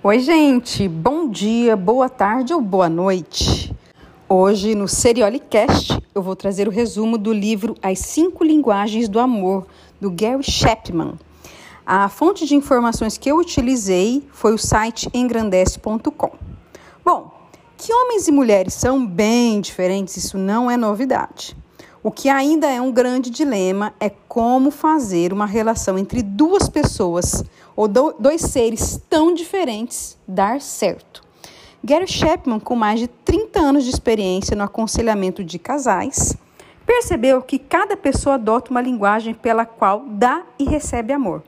Oi, gente, bom dia, boa tarde ou boa noite. Hoje no Seriolicast eu vou trazer o resumo do livro As Cinco Linguagens do Amor, do Gary Chapman. A fonte de informações que eu utilizei foi o site engrandece.com. Bom, que homens e mulheres são bem diferentes, isso não é novidade. O que ainda é um grande dilema é como fazer uma relação entre duas pessoas ou dois seres tão diferentes dar certo. Gary Chapman, com mais de 30 anos de experiência no aconselhamento de casais, percebeu que cada pessoa adota uma linguagem pela qual dá e recebe amor.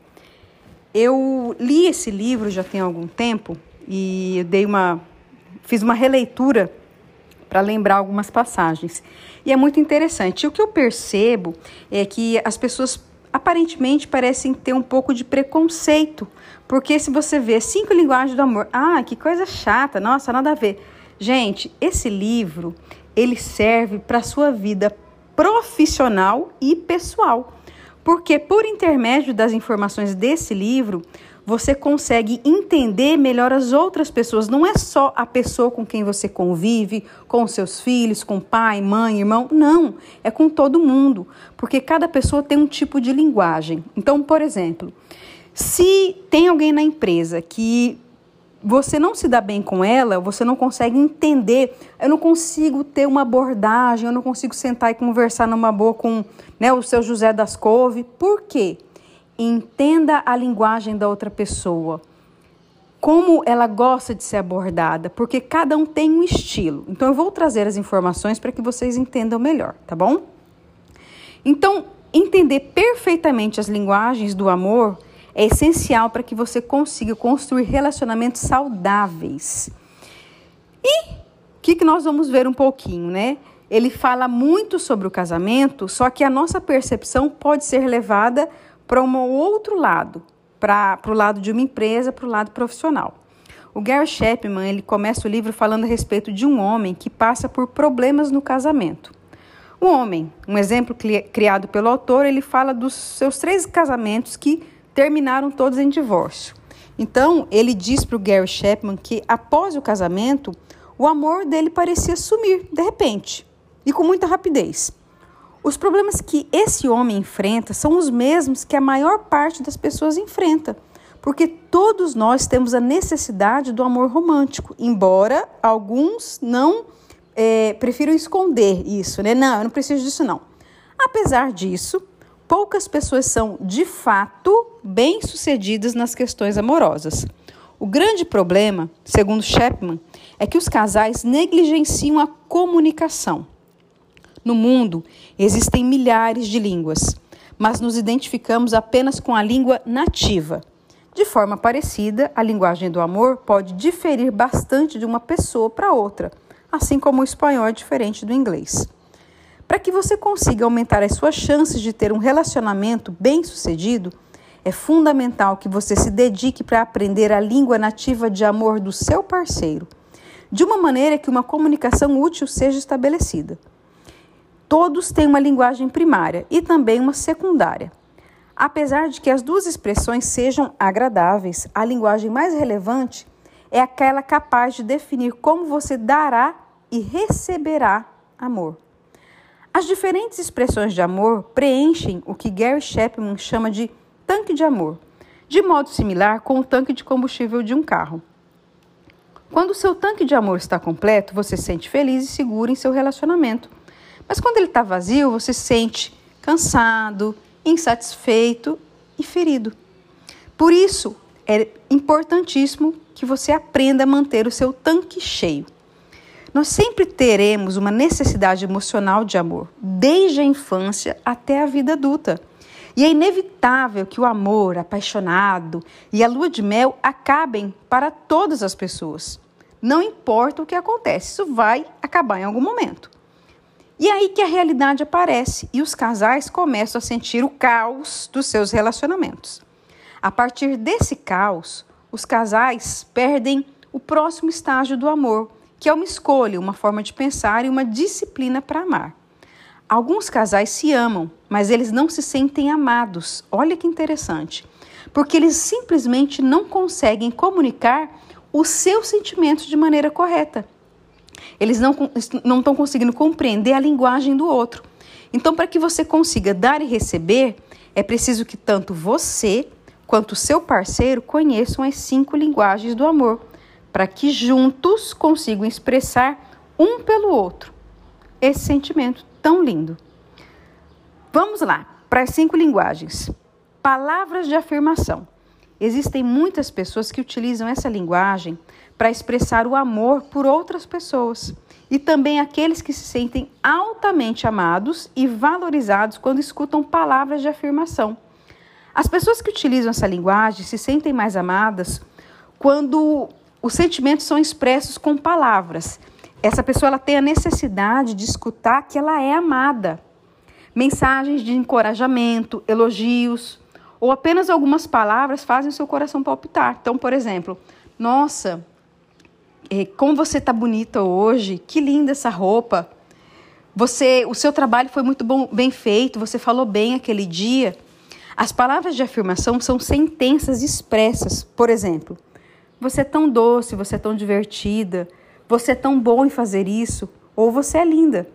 Eu li esse livro já tem algum tempo e dei uma fiz uma releitura para lembrar algumas passagens. E é muito interessante. O que eu percebo é que as pessoas aparentemente parecem ter um pouco de preconceito, porque se você vê cinco linguagens do amor, ah, que coisa chata, nossa, nada a ver. Gente, esse livro, ele serve para sua vida profissional e pessoal. Porque por intermédio das informações desse livro, você consegue entender melhor as outras pessoas. Não é só a pessoa com quem você convive, com seus filhos, com pai, mãe, irmão. Não, é com todo mundo. Porque cada pessoa tem um tipo de linguagem. Então, por exemplo, se tem alguém na empresa que você não se dá bem com ela, você não consegue entender, eu não consigo ter uma abordagem, eu não consigo sentar e conversar numa boa com né, o seu José das Couve. Por quê? Entenda a linguagem da outra pessoa. Como ela gosta de ser abordada, porque cada um tem um estilo. Então eu vou trazer as informações para que vocês entendam melhor, tá bom? Então, entender perfeitamente as linguagens do amor é essencial para que você consiga construir relacionamentos saudáveis. E o que, que nós vamos ver um pouquinho, né? Ele fala muito sobre o casamento, só que a nossa percepção pode ser levada para um outro lado, para o lado de uma empresa, para o lado profissional. O Gary Chapman ele começa o livro falando a respeito de um homem que passa por problemas no casamento. O homem, um exemplo criado pelo autor, ele fala dos seus três casamentos que terminaram todos em divórcio. Então, ele diz para o Gary Chapman que após o casamento, o amor dele parecia sumir de repente e com muita rapidez. Os problemas que esse homem enfrenta são os mesmos que a maior parte das pessoas enfrenta, porque todos nós temos a necessidade do amor romântico, embora alguns não é, prefiram esconder isso, né? Não, eu não preciso disso não. Apesar disso, poucas pessoas são de fato bem-sucedidas nas questões amorosas. O grande problema, segundo Chapman, é que os casais negligenciam a comunicação. No mundo existem milhares de línguas, mas nos identificamos apenas com a língua nativa. De forma parecida, a linguagem do amor pode diferir bastante de uma pessoa para outra, assim como o espanhol é diferente do inglês. Para que você consiga aumentar as suas chances de ter um relacionamento bem-sucedido, é fundamental que você se dedique para aprender a língua nativa de amor do seu parceiro, de uma maneira que uma comunicação útil seja estabelecida. Todos têm uma linguagem primária e também uma secundária. Apesar de que as duas expressões sejam agradáveis, a linguagem mais relevante é aquela capaz de definir como você dará e receberá amor. As diferentes expressões de amor preenchem o que Gary Chapman chama de tanque de amor, de modo similar com o tanque de combustível de um carro. Quando seu tanque de amor está completo, você se sente feliz e seguro em seu relacionamento mas quando ele está vazio, você se sente cansado, insatisfeito e ferido. Por isso, é importantíssimo que você aprenda a manter o seu tanque cheio. Nós sempre teremos uma necessidade emocional de amor, desde a infância até a vida adulta. E é inevitável que o amor apaixonado e a lua de mel acabem para todas as pessoas. Não importa o que acontece, isso vai acabar em algum momento. E aí que a realidade aparece e os casais começam a sentir o caos dos seus relacionamentos. A partir desse caos, os casais perdem o próximo estágio do amor, que é uma escolha, uma forma de pensar e uma disciplina para amar. Alguns casais se amam, mas eles não se sentem amados. Olha que interessante. Porque eles simplesmente não conseguem comunicar os seus sentimentos de maneira correta. Eles não estão conseguindo compreender a linguagem do outro. Então, para que você consiga dar e receber, é preciso que tanto você quanto seu parceiro conheçam as cinco linguagens do amor, para que juntos consigam expressar um pelo outro esse sentimento tão lindo. Vamos lá, para as cinco linguagens. Palavras de afirmação. Existem muitas pessoas que utilizam essa linguagem para expressar o amor por outras pessoas e também aqueles que se sentem altamente amados e valorizados quando escutam palavras de afirmação. As pessoas que utilizam essa linguagem se sentem mais amadas quando os sentimentos são expressos com palavras. Essa pessoa ela tem a necessidade de escutar que ela é amada. Mensagens de encorajamento, elogios ou apenas algumas palavras fazem o seu coração palpitar. Então, por exemplo, nossa, como você está bonita hoje, que linda essa roupa. Você, o seu trabalho foi muito bom, bem feito, você falou bem aquele dia. As palavras de afirmação são sentenças expressas. Por exemplo, você é tão doce, você é tão divertida, você é tão bom em fazer isso, ou você é linda.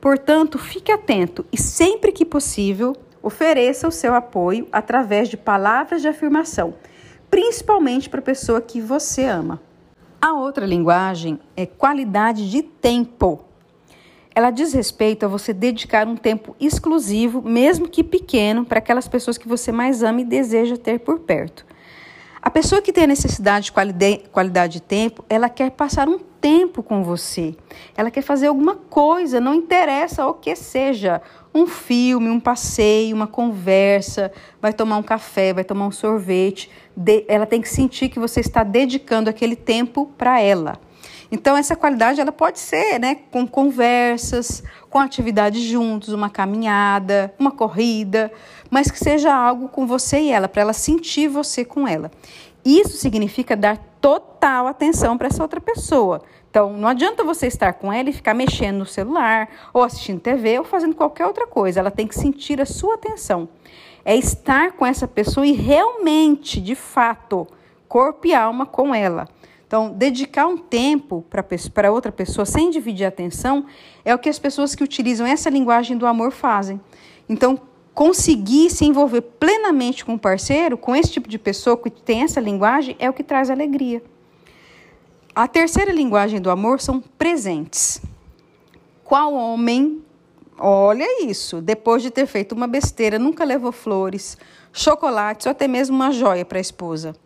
Portanto, fique atento e sempre que possível, ofereça o seu apoio através de palavras de afirmação, principalmente para a pessoa que você ama. A outra linguagem é qualidade de tempo. Ela diz respeito a você dedicar um tempo exclusivo, mesmo que pequeno, para aquelas pessoas que você mais ama e deseja ter por perto. A pessoa que tem a necessidade de qualidade de tempo, ela quer passar um tempo com você. Ela quer fazer alguma coisa, não interessa o que seja um filme, um passeio, uma conversa, vai tomar um café, vai tomar um sorvete. De, ela tem que sentir que você está dedicando aquele tempo para ela. Então essa qualidade ela pode ser, né, com conversas, com atividades juntos, uma caminhada, uma corrida, mas que seja algo com você e ela, para ela sentir você com ela. Isso significa dar total atenção para essa outra pessoa. Então, não adianta você estar com ela e ficar mexendo no celular, ou assistindo TV, ou fazendo qualquer outra coisa. Ela tem que sentir a sua atenção. É estar com essa pessoa e realmente, de fato, corpo e alma com ela. Então, dedicar um tempo para outra pessoa sem dividir a atenção é o que as pessoas que utilizam essa linguagem do amor fazem. Então, conseguir se envolver plenamente com o parceiro, com esse tipo de pessoa que tem essa linguagem, é o que traz alegria. A terceira linguagem do amor são presentes. Qual homem, olha isso, depois de ter feito uma besteira, nunca levou flores, chocolates ou até mesmo uma joia para a esposa?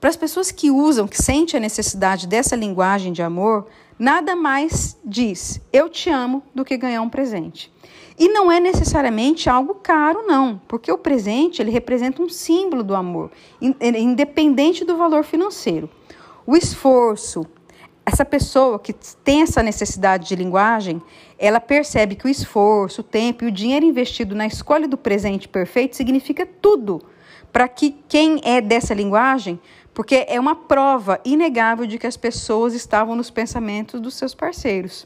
Para as pessoas que usam, que sentem a necessidade dessa linguagem de amor, nada mais diz eu te amo do que ganhar um presente. E não é necessariamente algo caro, não, porque o presente ele representa um símbolo do amor, independente do valor financeiro. O esforço, essa pessoa que tem essa necessidade de linguagem, ela percebe que o esforço, o tempo e o dinheiro investido na escolha do presente perfeito significa tudo para que quem é dessa linguagem, porque é uma prova inegável de que as pessoas estavam nos pensamentos dos seus parceiros.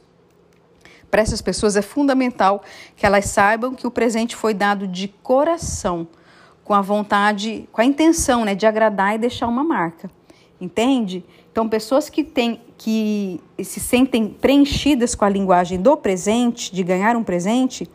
Para essas pessoas é fundamental que elas saibam que o presente foi dado de coração, com a vontade, com a intenção né, de agradar e deixar uma marca. Entende? Então, pessoas que, têm, que se sentem preenchidas com a linguagem do presente, de ganhar um presente,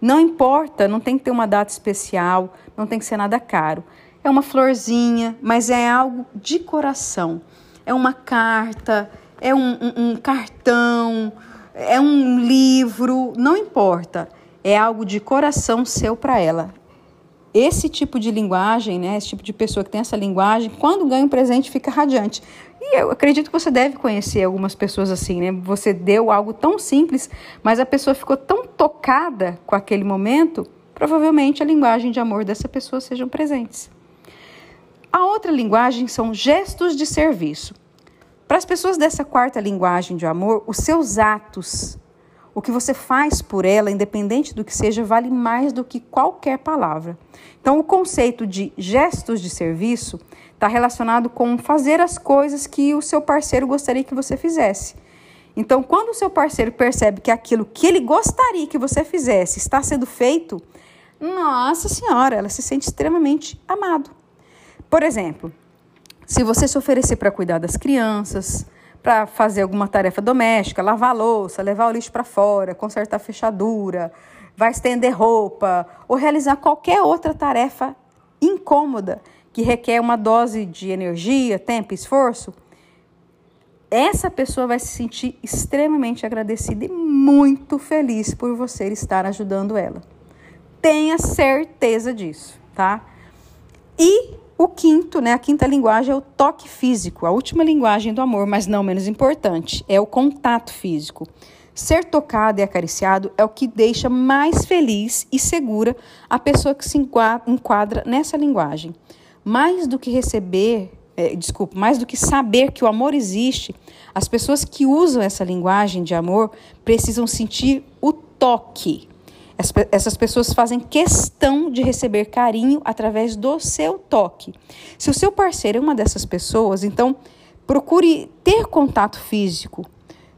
não importa, não tem que ter uma data especial, não tem que ser nada caro. É uma florzinha, mas é algo de coração. É uma carta, é um, um, um cartão, é um livro, não importa. É algo de coração seu para ela esse tipo de linguagem, né, esse tipo de pessoa que tem essa linguagem, quando ganha um presente fica radiante. E eu acredito que você deve conhecer algumas pessoas assim, né? Você deu algo tão simples, mas a pessoa ficou tão tocada com aquele momento, provavelmente a linguagem de amor dessa pessoa sejam presentes. A outra linguagem são gestos de serviço. Para as pessoas dessa quarta linguagem de amor, os seus atos o que você faz por ela, independente do que seja, vale mais do que qualquer palavra. Então, o conceito de gestos de serviço está relacionado com fazer as coisas que o seu parceiro gostaria que você fizesse. Então, quando o seu parceiro percebe que aquilo que ele gostaria que você fizesse está sendo feito, nossa senhora, ela se sente extremamente amado. Por exemplo, Se você se oferecer para cuidar das crianças, para fazer alguma tarefa doméstica, lavar louça, levar o lixo para fora, consertar fechadura, vai estender roupa ou realizar qualquer outra tarefa incômoda que requer uma dose de energia, tempo e esforço, essa pessoa vai se sentir extremamente agradecida e muito feliz por você estar ajudando ela. Tenha certeza disso, tá? E o quinto, né, a quinta linguagem é o toque físico, a última linguagem do amor, mas não menos importante, é o contato físico. Ser tocado e acariciado é o que deixa mais feliz e segura a pessoa que se enquadra nessa linguagem. Mais do que receber é, desculpa, mais do que saber que o amor existe, as pessoas que usam essa linguagem de amor precisam sentir o toque. Essas pessoas fazem questão de receber carinho através do seu toque. Se o seu parceiro é uma dessas pessoas, então procure ter contato físico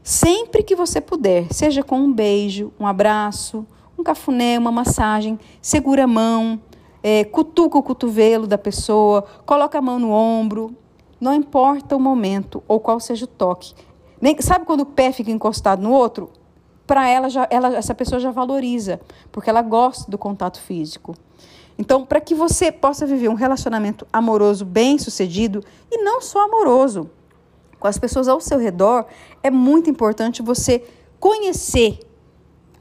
sempre que você puder, seja com um beijo, um abraço, um cafuné, uma massagem, segura a mão, é, cutuca o cotovelo da pessoa, coloca a mão no ombro, não importa o momento ou qual seja o toque. Nem, sabe quando o pé fica encostado no outro? Para ela, já, ela, essa pessoa já valoriza, porque ela gosta do contato físico. Então, para que você possa viver um relacionamento amoroso bem sucedido, e não só amoroso, com as pessoas ao seu redor, é muito importante você conhecer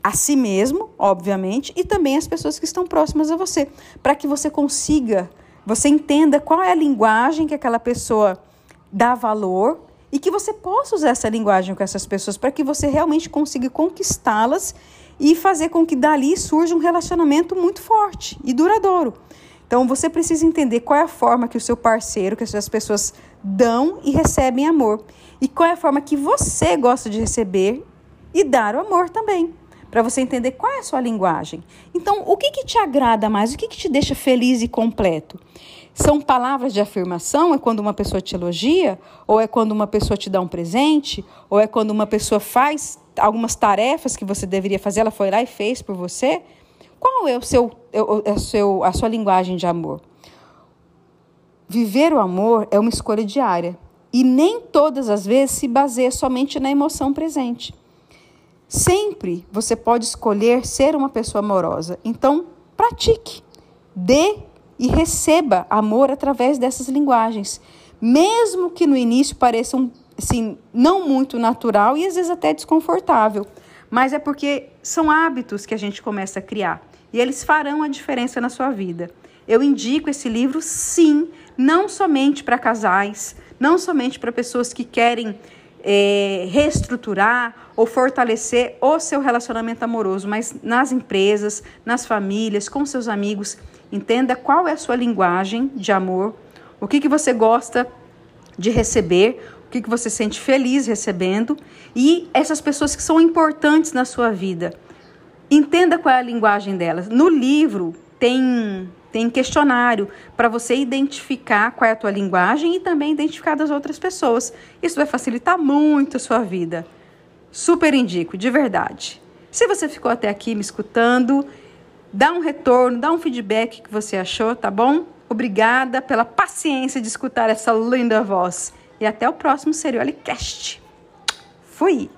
a si mesmo, obviamente, e também as pessoas que estão próximas a você, para que você consiga, você entenda qual é a linguagem que aquela pessoa dá valor e que você possa usar essa linguagem com essas pessoas para que você realmente consiga conquistá-las e fazer com que dali surja um relacionamento muito forte e duradouro. Então você precisa entender qual é a forma que o seu parceiro, que as pessoas dão e recebem amor, e qual é a forma que você gosta de receber e dar o amor também para você entender qual é a sua linguagem. Então, o que, que te agrada mais? O que, que te deixa feliz e completo? São palavras de afirmação? É quando uma pessoa te elogia? Ou é quando uma pessoa te dá um presente? Ou é quando uma pessoa faz algumas tarefas que você deveria fazer, ela foi lá e fez por você? Qual é o seu, é o seu, a sua linguagem de amor? Viver o amor é uma escolha diária e nem todas as vezes se baseia somente na emoção presente. Sempre você pode escolher ser uma pessoa amorosa. Então, pratique, dê e receba amor através dessas linguagens, mesmo que no início pareçam assim, não muito natural e às vezes até desconfortável, mas é porque são hábitos que a gente começa a criar e eles farão a diferença na sua vida. Eu indico esse livro, sim, não somente para casais, não somente para pessoas que querem é, reestruturar ou fortalecer o seu relacionamento amoroso, mas nas empresas, nas famílias, com seus amigos. Entenda qual é a sua linguagem de amor, o que, que você gosta de receber, o que, que você sente feliz recebendo e essas pessoas que são importantes na sua vida. Entenda qual é a linguagem delas. No livro tem tem questionário para você identificar qual é a tua linguagem e também identificar das outras pessoas. Isso vai facilitar muito a sua vida. Super indico, de verdade. Se você ficou até aqui me escutando, dá um retorno, dá um feedback que você achou, tá bom? Obrigada pela paciência de escutar essa linda voz. E até o próximo Seriolicast. Fui!